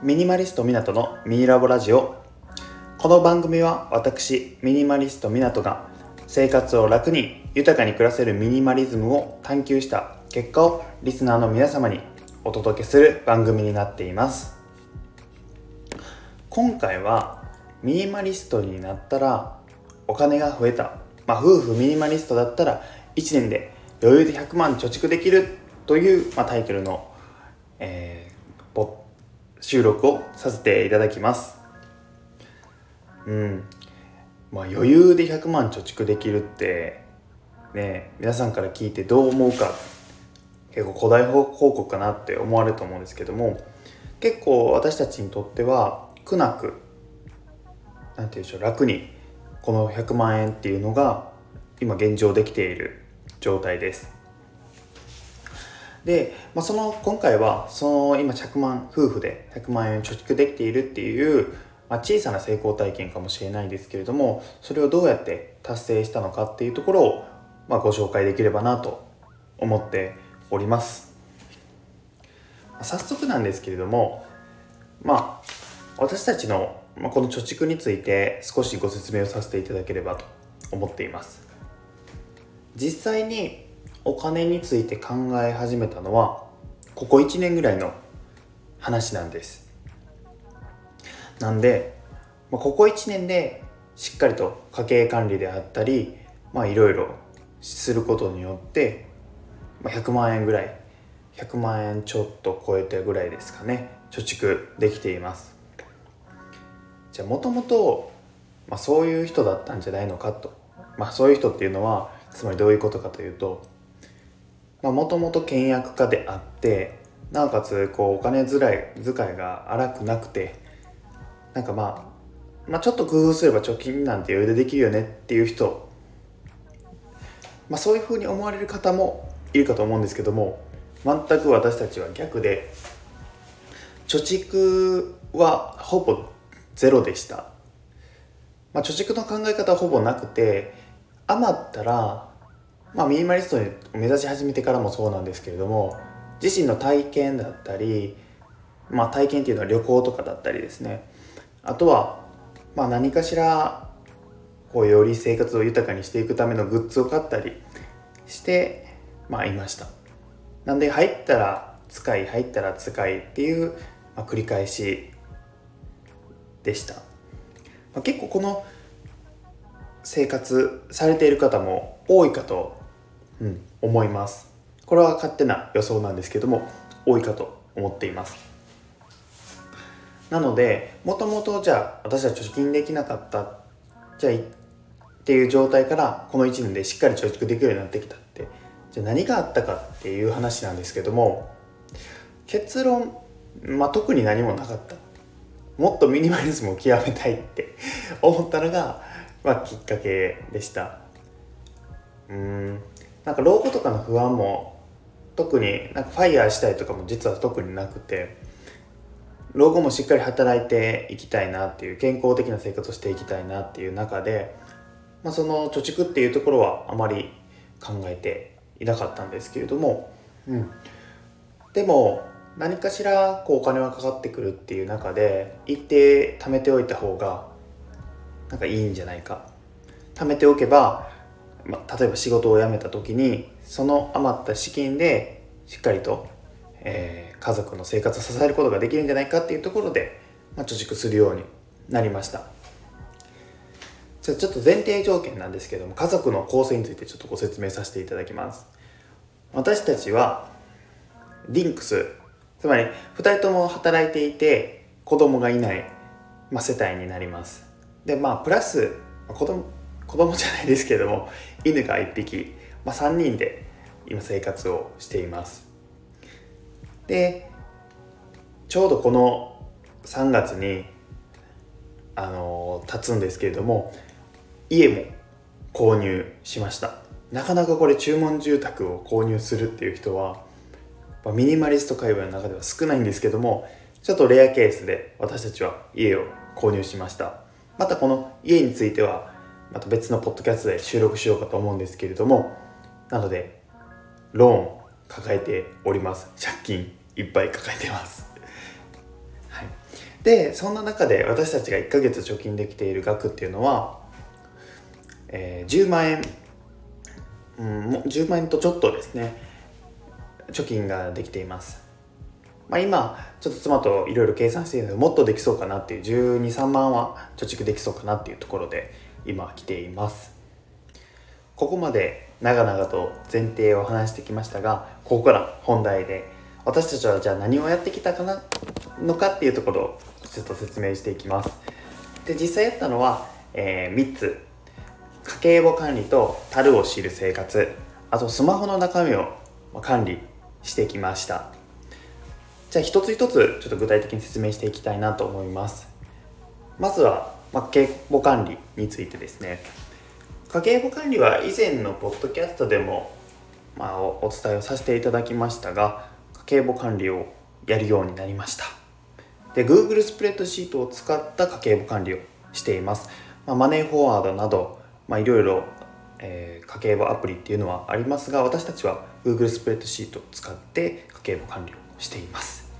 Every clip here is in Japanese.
ミニマリスト湊のミニラボラジオ。この番組は私ミニマリスト湊が生活を楽に豊かに暮らせるミニマリズムを探求した結果をリスナーの皆様にお届けする番組になっています。今回はミニマリストになったらお金が増えた、まあ、夫婦ミニマリストだったら1年で余裕で100万貯蓄できるという、まあ、タイトルの、えー、収録をさせていただきます。うん。まあ余裕で100万貯蓄できるってね皆さんから聞いてどう思うか結構古代報告かなって思われると思うんですけども結構私たちにとっては苦なく何て言うんでしょう楽にこの100万円っていうのが今現状できている。状態です。で、まあ、その今回はその今100万夫婦で100万円貯蓄できているっていう、まあ、小さな成功体験かもしれないんですけれどもそれをどうやって達成したのかっていうところを、まあ、ご紹介できればなと思っております。早速なんですけれどもまあ私たちのこの貯蓄について少しご説明をさせていただければと思っています。実際にお金について考え始めたのはここ1年ぐらいの話なんです。なんでここ1年でしっかりと家計管理であったりまあいろいろすることによって100万円ぐらい100万円ちょっと超えてぐらいですかね貯蓄できています。じゃあもともとそういう人だったんじゃないのかと。まあそういう人っていうのはつまりどういうことかというともともと倹約家であってなおかつこうお金遣い遣いが荒くなくてなんかまあ、まあ、ちょっと工夫すれば貯金なんて余裕でできるよねっていう人、まあ、そういうふうに思われる方もいるかと思うんですけども全く私たちは逆で貯蓄はほぼゼロでした、まあ、貯蓄の考え方はほぼなくて余ったらまあ、ミニマリストを目指し始めてからもそうなんですけれども自身の体験だったり、まあ、体験っていうのは旅行とかだったりですね。あとは、まあ、何かしらこうより生活を豊かにしていくためのグッズを買ったりしてまあいました。なんで入ったら使い入ったら使いっていう、まあ、繰り返しでした、まあ、結構この生活されている方も多いかとうん、思います。これは勝手な予想なんですけども多いかと思っています。なのでもともとじゃあ私は貯金できなかったじゃあっていう状態からこの1年でしっかり貯蓄できるようになってきたってじゃあ何があったかっていう話なんですけども結論、まあ、特に何もなかった。もっとミニマリズムを極めたいって思ったのが、まあ、きっかけでした。うん。なんか老後とかの不安も特になんかファイヤーしたいとかも実は特になくて老後もしっかり働いていきたいなっていう健康的な生活をしていきたいなっていう中で、まあ、その貯蓄っていうところはあまり考えていなかったんですけれども、うん、でも何かしらこうお金はかかってくるっていう中で一定貯めておいた方がなんかいいんじゃないか。貯めておけばまあ、例えば仕事を辞めた時にその余った資金でしっかりと、えー、家族の生活を支えることができるんじゃないかっていうところで、まあ、貯蓄するようになりました。じゃあちょっと前提条件なんですけども家族の構成についてちょっとご説明させていただきます。私たちはリンクスつまり2人とも働いていて子供がいない、まあ、世帯になります。でまあプラス子供子供じゃないですけれども犬が1匹、まあ、3人で今生活をしています。でちょうどこの3月にあの経つんですけれども家も購入しました。なかなかこれ注文住宅を購入するっていう人はミニマリスト界隈の中では少ないんですけどもちょっとレアケースで私たちは家を購入しました。またこの家についてはまた別のポッドキャストで収録しようかと思うんですけれどもなのでローン抱えております。借金いっぱい抱えてます。はい。でそんな中で私たちが1ヶ月貯金できている額っていうのは、えー、10万円、うん、10万円とちょっとですね貯金ができています。まあ、今ちょっと妻といろいろ計算しているのでもっとできそうかなっていう123万は貯蓄できそうかなっていうところで今来ています。ここまで長々と前提を話してきましたがここから本題で私たちはじゃあ何をやってきたかなのかっていうところをちょっと説明していきます。で実際やったのは、えー、3つ。家計簿管理と樽を知る生活。あとスマホの中身を管理してきました。じゃあ一つ一つちょっと具体的に説明していきたいなと思います。まずは、まあ、家計簿管理についてですね。家計簿管理は以前のポッドキャストでも、まあ、お伝えをさせていただきましたが家計簿管理をやるようになりました。で Google スプレッドシートを使った家計簿管理をしています、まあ、マネーフォワードなど、いろいろ、家計簿アプリっていうのはありますが私たちは Google スプレッドシートを使って家計簿管理をしています。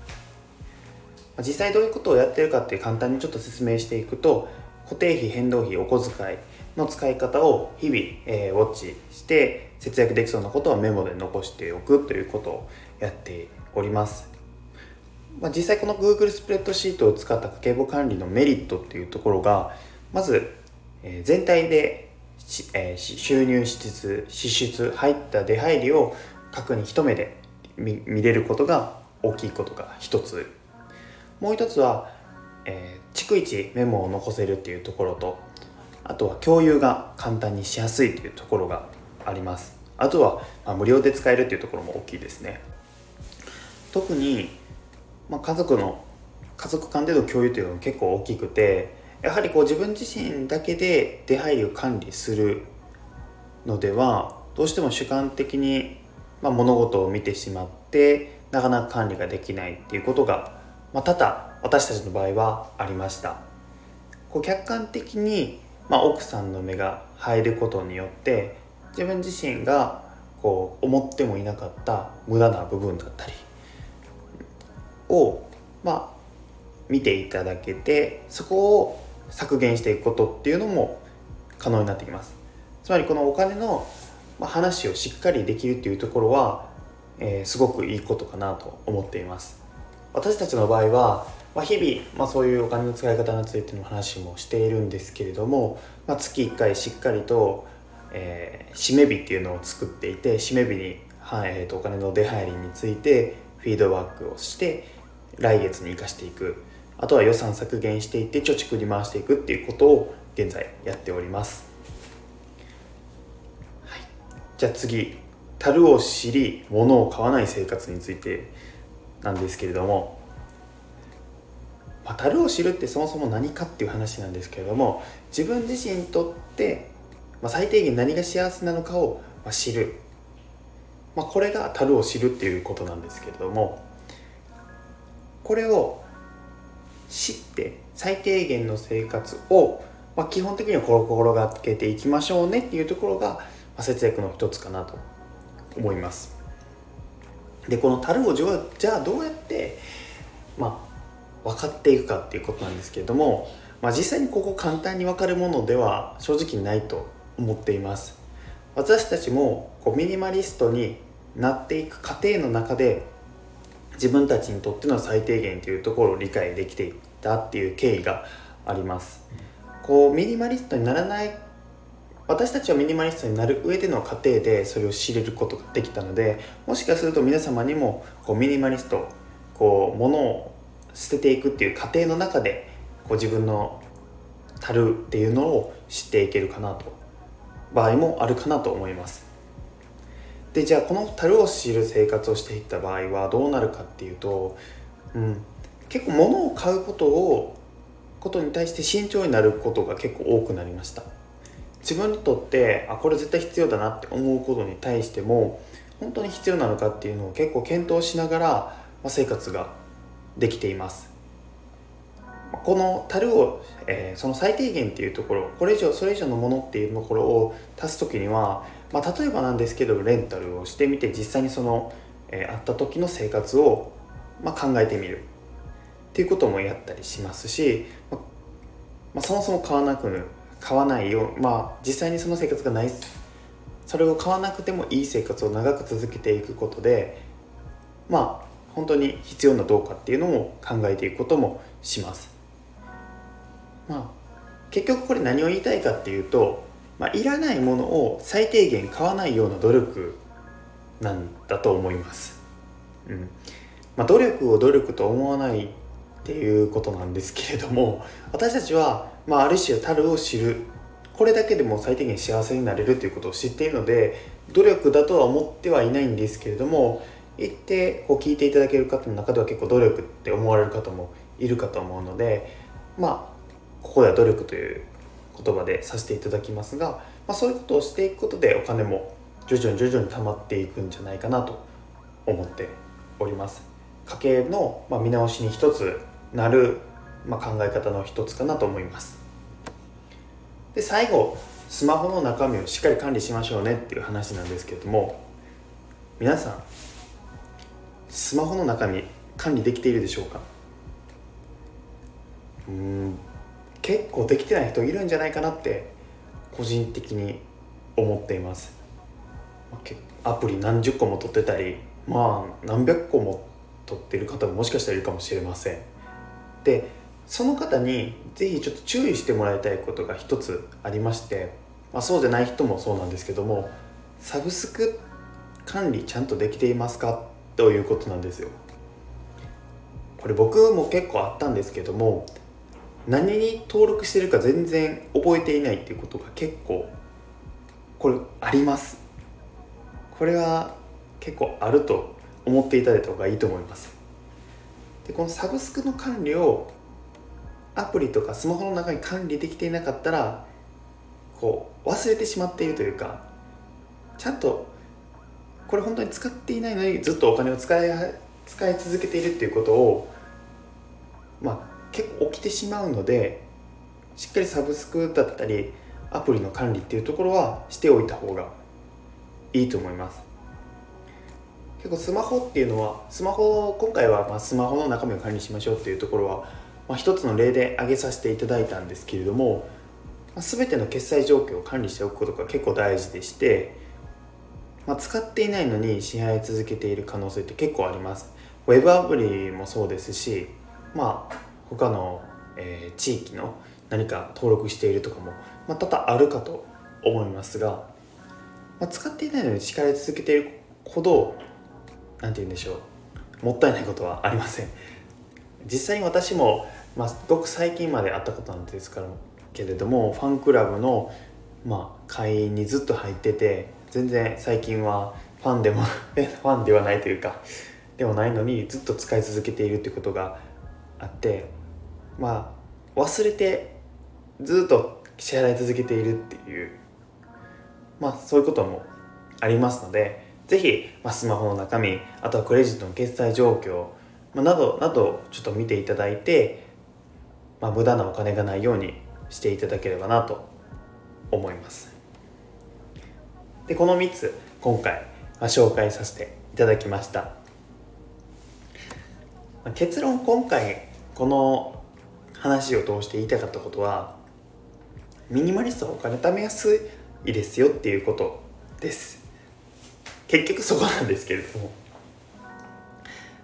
実際どういうことをやってるかって簡単にちょっと説明していくと固定費変動費お小遣いの使い方を日々、えー、ウォッチして節約できそうなことはメモで残しておくということをやっております、まあ、実際この Google スプレッドシートを使った家計簿管理のメリットっていうところがまず、えー、全体でえー、収入支出支出入った出入りを確認一目で見れることが大きいことが一つ。もう一つは、えー、逐一メモを残せるっていうところとあとは共有が簡単にしやすいというところがあります。あとは、まあ、無料で使えるっていうところも大きいですね。特に、まあ、家族の家族間での共有というのは結構大きくてやはりこう自分自身だけで出入りを管理するのではどうしても主観的に、まあ、物事を見てしまってなかなか管理ができないっていうことがまあ、多々私たちの場合はありました。こう客観的に、まあ、奥さんの目が入ることによって自分自身がこう思ってもいなかった無駄な部分だったりをまあ見ていただけてそこを削減していくことっていうのも可能になってきます。つまりこのお金の話をしっかりできるっていうところは、え、すごくいいことかなと思っています。私たちの場合は、まあ、日々、まあ、そういうお金の使い方についての話もしているんですけれども、まあ、月1回しっかりと、えー、締め日っていうのを作っていて締め日に、はいえーと、お金の出入りについてフィードバックをして来月に生かしていく。あとは予算削減していって貯蓄に回していくっていうことを現在やっております、はい、じゃあ次樽を知り物を買わない生活についてなんですけれども、まあ、樽を知るってそもそも何かっていう話なんですけれども自分自身にとって、まあ、最低限何が幸せなのかを知る、まあ、これが樽を知るっていうことなんですけれどもこれを知って最低限の生活を、まあ、基本的には心がけていきましょうねっていうところが、まあ、節約の一つかなと思います。でこの樽をじゃあどうやって分かっていくかっていうことなんですけれども、まあ、実際にここ簡単に分かるものでは正直ないと思っています。私たちもこうミニマリストになっていく過程の中で自分たちにとっての最低限というところを理解できていったっていう経緯があります。こうミニマリストにならない私たちはミニマリストになる上での過程でそれを知れることができたのでもしかすると皆様にもこうミニマリストこう物を捨てていくっていう過程の中でこう自分の樽っていうのを知っていけるかなと場合もあるかなと思います。でじゃあこの樽を知る生活をしていった場合はどうなるかっていうと、うん、結構物を買うことをことに対して慎重になることが結構多くなりました。自分にとってあこれ絶対必要だなって思うことに対しても本当に必要なのかっていうのを結構検討しながら、まあ、生活ができています。この樽を、えー、その最低限っていうところこれ以上それ以上のものっていうところを足す時にはまあ、例えばなんですけどレンタルをしてみて実際にその、えー、会った時の生活を、まあ、考えてみる。っていうこともやったりしますし、まあ、まあ、そもそも買わなく買わないよまあ実際にその生活がないそれを買わなくてもいい生活を長く続けていくことでまあ本当に必要などうかっていうのも考えていくこともします。まあ結局これ何を言いたいかっていうとまあ、いらないものを最低限買わないような努力なんだと思います。うんまあ、努力を努力と思わないっていうことなんですけれども私たちは、まあ、ある種樽を知るこれだけでも最低限幸せになれるということを知っているので努力だとは思ってはいないんですけれども言ってこう聞いていただける方の中では結構努力って思われる方もいるかと思うのでまあここでは努力という言葉でさせていただきますが、まあ、そういうことをしていくことでお金も徐々に徐々に溜まっていくんじゃないかなと思っております。家計の、見直しに一つなる、ま考え方の一つかなと思います。で最後スマホの中身をしっかり管理しましょうねっていう話なんですけれども皆さんスマホの中身管理できているでしょうか？うん結構できてない人いるんじゃないかなって個人的に思っています。アプリ何十個も取ってたりまあ何百個も取ってる方ももしかしたらいるかもしれません。でその方に是非ちょっと注意してもらいたいことが一つありまして、まあ、そうじゃない人もそうなんですけどもサブスク管理ちゃんとできていますか？ということなんですよ。これ僕も結構あったんですけども何に登録してるか全然覚えていないっていうことが結構これあります。これは結構あると思っていただいた方がいいと思います。でこのサブスクの管理をアプリとかスマホの中に管理できていなかったらこう忘れてしまっているというかちゃんとこれ本当に使っていないのにずっとお金を使い使い続けているっていうことをまあ結構起きてしまうのでしっかりサブスクだったりアプリの管理っていうところはしておいた方がいいと思います。結構スマホっていうのはスマホ今回はまスマホの中身を管理しましょうっていうところは、まあ、一つの例で挙げさせていただいたんですけれども、まあ、全ての決済状況を管理しておくことが結構大事でして、まあ、使っていないのに支払い続けている可能性って結構あります。ウェブアプリもそうですしまあ他の、えー、地域の何か登録しているとかも、まあ、多々あるかと思いますが、まあ、使っていないのに叱られ続けているほど何て言うんでしょう。もったいないことはありません。実際に私も、まあ、ごく最近まで会ったことなんですからけれどもファンクラブの、まあ、会員にずっと入ってて全然最近はファンでも ファンではないというかでもないのにずっと使い続けているということがあってまあ忘れてずっと支払い続けているっていうまあそういうこともありますので是非、まあ、スマホの中身あとはクレジットの決済状況、まあ、などなどちょっと見ていただいて、まあ、無駄なお金がないようにしていただければなと思います。でこの3つ今回、紹介させていただきました。結論今回この話を通して言いたかったことはミニマリストはお金貯めやすいですよっていうことです。結局そこなんですけれども。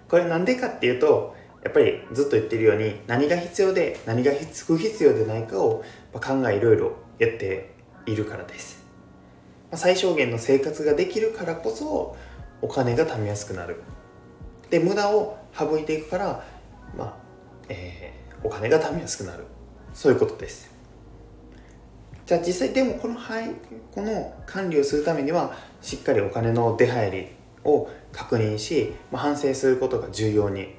これなんでかっていうとやっぱりずっと言ってるように何が必要で何が不必要でないかを考えいろいろやっているからです。最小限の生活ができるからこそお金が貯めやすくなる。で無駄を省いていくからまあえー、お金が貯めやすくなる。そういうことです。じゃあ実際でもこのはいこの管理をするためにはしっかりお金の出入りを確認し、まあ、反省することが重要に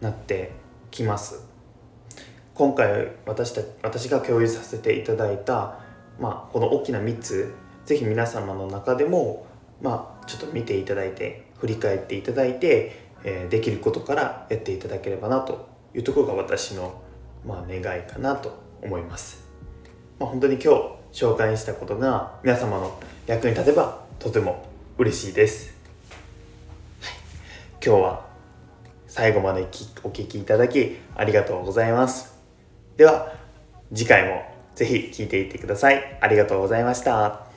なってきます。今回私た私が共有させていただいた、まあ、この大きな3つ是非皆様の中でも、まあ、ちょっと見ていただいて振り返っていただいて、えー、できることからやっていただければなというところが私の、まあ、願いかなと思います、まあ、本当に今日紹介したことが皆様の役に立てばとても嬉しいです、はい、今日は最後までお聴きいただきありがとうございます。では次回もぜひ聴いていってください。ありがとうございました。